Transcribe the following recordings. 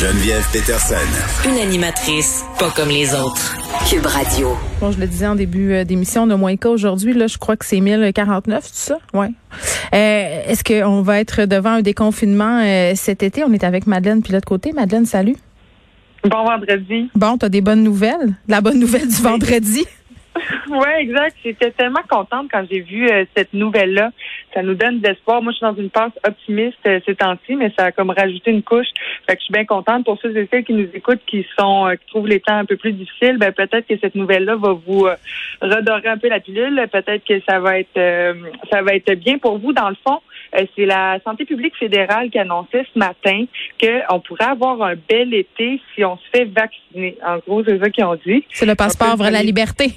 Geneviève Peterson. Une animatrice pas comme les autres. Cube Radio. Bon, je le disais en début euh, d'émission, on a moins cas aujourd'hui. Là, je crois que c'est 1049, tout ça? Ouais. Euh, Est-ce qu'on va être devant un déconfinement euh, cet été? On est avec Madeleine puis l'autre côté. Madeleine, salut. Bon vendredi. Bon, tu as des bonnes nouvelles? La bonne nouvelle du vendredi? Oui, exact. J'étais tellement contente quand j'ai vu euh, cette nouvelle-là. Ça nous donne de l'espoir. Moi, je suis dans une passe optimiste euh, ces temps-ci, mais ça a comme rajouté une couche. Fait que je suis bien contente pour ceux et celles qui nous écoutent, qui sont, euh, qui trouvent les temps un peu plus difficiles. Ben peut-être que cette nouvelle-là va vous redorer un peu la pilule. Peut-être que ça va être, ça va être bien pour vous. Dans le fond, c'est la santé publique fédérale qui annonçait ce matin qu'on pourrait avoir un bel été si on se fait vacciner. En gros, c'est ça qu'ils ont dit. C'est le passeport vers la liberté.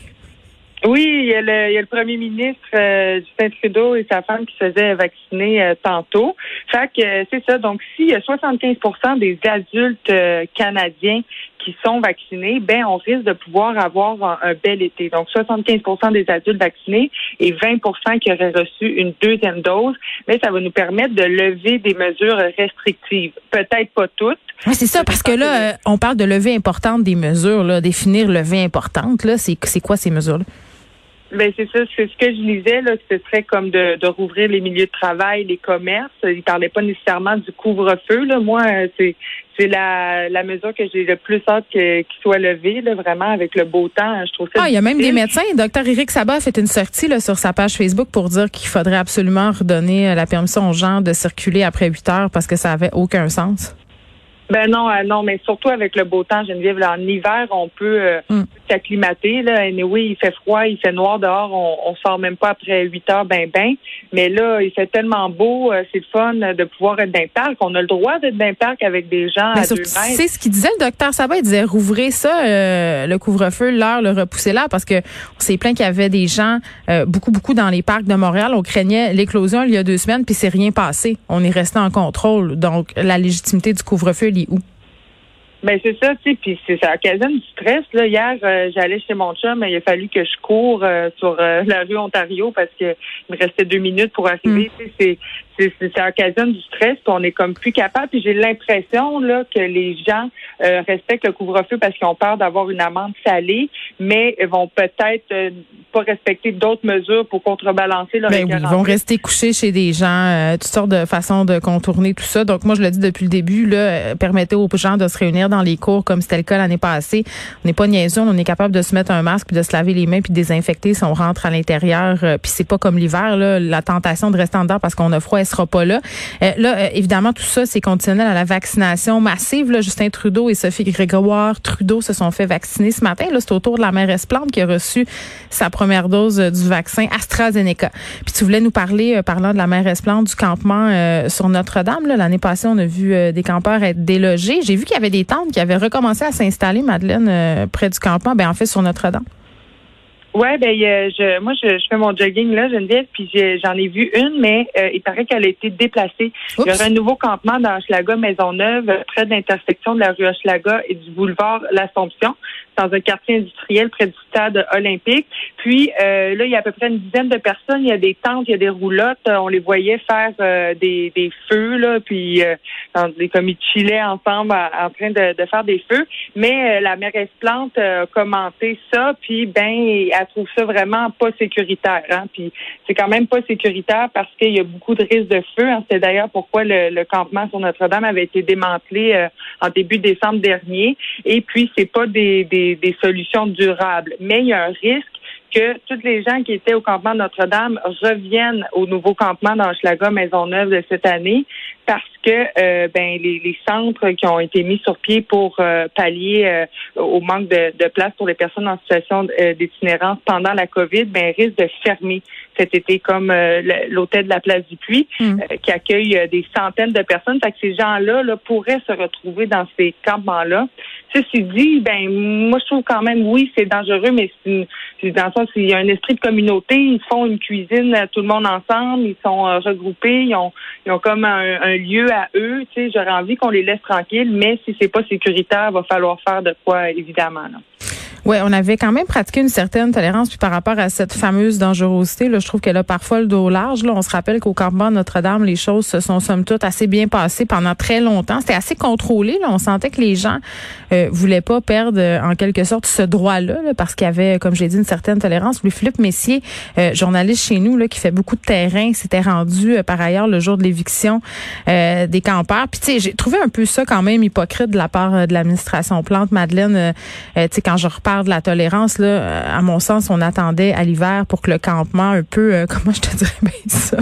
Oui, il y, a le, il y a le premier ministre euh, Justin Trudeau et sa femme qui se faisaient vacciner euh, tantôt. Fait que euh, c'est ça. Donc, s'il y a 75% des adultes euh, canadiens qui sont vaccinés, ben on risque de pouvoir avoir un, bel été. Donc, 75% des adultes vaccinés et 20% qui auraient reçu une deuxième dose. Mais ça va nous permettre de lever des mesures restrictives. Peut-être pas toutes. Oui, c'est ça, parce que là, on parle de levée importante des mesures, là, définir levée importante. Là, c'est quoi ces mesures-là? Ben c'est ça, c'est ce que je lisais là, ce serait comme de, de rouvrir les milieux de travail, les commerces. Il parlait pas nécessairement du couvre-feu là. Moi, c'est c'est la, la mesure que j'ai le plus hâte qu'il soit levé, là, vraiment avec le beau temps. Je trouve ça. Ah, il y a même des médecins. Docteur Éric Sabat a fait une sortie là, sur sa page Facebook pour dire qu'il faudrait absolument redonner euh, la permission aux gens de circuler après 8 heures parce que ça avait aucun sens. Ben non, euh, non, mais surtout avec le beau temps, Geneviève, là, en hiver, on peut euh, mm. s'acclimater. Là. oui, il fait froid, il fait noir dehors, on, on sort même pas après 8 heures, ben ben. Mais là, il fait tellement beau, euh, c'est fun de pouvoir être dans le parc. On a le droit d'être dans le parc avec des gens à deux mètres. C'est ce qu'il disait le docteur Sabat, il disait rouvrez ça, le couvre-feu, l'heure, le repousser là, parce que on s'est plaint qu'il y avait des gens beaucoup, beaucoup dans les parcs de Montréal. On craignait l'éclosion il y a deux semaines, puis c'est rien passé. On est resté en contrôle. Donc, la légitimité du couvre-feu où? Ben c'est ça, tu sais, puis ça occasionne du stress. Là, hier, euh, j'allais chez mon chum, mais il a fallu que je cours euh, sur euh, la rue Ontario parce que il me restait deux minutes pour arriver. Mm. C'est ça occasionne du stress, puis on est comme plus capable. Puis j'ai l'impression là que les gens euh, respectent le couvre-feu parce qu'ils ont peur d'avoir une amende salée, mais vont peut-être euh, pas respecter d'autres mesures pour contrebalancer leur ben Ils vont rester couchés chez des gens, euh, toutes sortes de façons de contourner tout ça. Donc moi je le dis depuis le début, là, permettez aux gens de se réunir dans les cours comme c'était le cas l'année passée. On n'est pas niaiseux, on est capable de se mettre un masque puis de se laver les mains puis de désinfecter si on rentre à l'intérieur. puis c'est pas comme l'hiver là, la tentation de rester en dedans parce qu'on a froid sera pas là. Euh, là, euh, évidemment, tout ça, c'est conditionnel à la vaccination massive. Justin Trudeau et Sophie Grégoire Trudeau se sont fait vacciner ce matin. Là, c'est au tour de la mairesse Plante qui a reçu sa première dose euh, du vaccin AstraZeneca. Puis tu voulais nous parler, parlant de la mairesse Plante, du campement sur Notre-Dame. L'année passée, on a vu des campeurs être délogés. J'ai vu qu'il y avait des tentes qui avaient recommencé à s'installer, Madeleine, près du campement, ben en fait sur Notre-Dame. Ouais, ben je, moi je, fais mon jogging là, Geneviève, puis j'en ai, vu une, mais euh, il paraît qu'elle a été déplacée. Il y aura un nouveau campement dans Hochelaga Maisonneuve, près de l'intersection de la rue Hochelaga et du boulevard L'Assomption dans un quartier industriel près du stade olympique. Puis euh, là, il y a à peu près une dizaine de personnes. Il y a des tentes, il y a des roulottes. On les voyait faire euh, des, des feux, là, puis euh, des, comme ils chillaient ensemble en train de, de, faire des feux. Mais la mairesse Plante a commenté ça, puis ben, elle trouve ça vraiment pas sécuritaire. Hein? Puis c'est quand même pas sécuritaire parce qu'il y a beaucoup de risques de feu. Hein. C'est d'ailleurs pourquoi le, le, campement sur Notre-Dame avait été démantelé en début décembre dernier. Et puis c'est pas des des, solutions durables. Mais il y a un risque que toutes les gens qui étaient au campement Notre-Dame reviennent au nouveau campement d'Anschlaga Maisonneuve de cette année parce que euh, ben les, centres qui ont été mis sur pied pour euh, pallier euh, au manque de, de, place pour les personnes en situation d'itinérance pendant la COVID ben risquent de fermer. Cet été, comme l'hôtel de la Place du Puy, hmm. qui accueille des centaines de personnes. Fait que ces gens-là là, pourraient se retrouver dans ces campements-là. Ceci dit, ben moi je trouve quand même oui c'est dangereux, mais c'est dans le sens il y a un esprit de communauté, ils font une cuisine tout le monde ensemble, ils sont regroupés, ils ont ils ont comme un, lieu à eux. Tu sais, j'aurais envie qu'on les laisse tranquilles, mais si c'est pas sécuritaire, il va falloir faire de quoi évidemment. Là. Oui, on avait quand même pratiqué une certaine tolérance. Puis par rapport à cette fameuse dangerosité, là, je trouve qu'elle a parfois le dos large. Là. On se rappelle qu'au campement Notre-Dame, les choses se sont somme toute assez bien passées pendant très longtemps. C'était assez contrôlé. Là. On sentait que les gens euh, voulaient pas perdre euh, en quelque sorte ce droit-là parce qu'il y avait, comme j'ai dit, une certaine tolérance. Lui, Philippe Messier, euh, journaliste chez nous, là, qui fait beaucoup de terrain, s'était rendu euh, par ailleurs le jour de l'éviction des campeurs. Puis tu j'ai trouvé un peu ça quand même hypocrite de la part de l'administration Plante. Madeleine, tu quand je de la tolérance, là, euh, à mon sens, on attendait à l'hiver pour que le campement un peu, euh, comment je te dirais bien ça,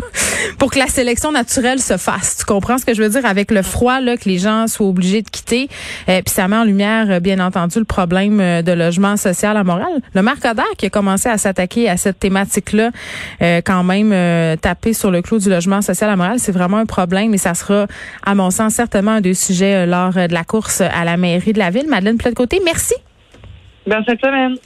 pour que la sélection naturelle se fasse. Tu comprends ce que je veux dire? Avec le froid là que les gens soient obligés de quitter. Euh, puis ça met en lumière, bien entendu, le problème de logement social à Montréal. Le maire Coder qui a commencé à s'attaquer à cette thématique-là, quand même taper sur le clou du logement social à Montréal, c'est vraiment un problème et ça sera, à mon sens, certainement un des sujets lors de la course à la mairie de la ville. Madeleine Plate-Côté, merci. Bonne cette semaine.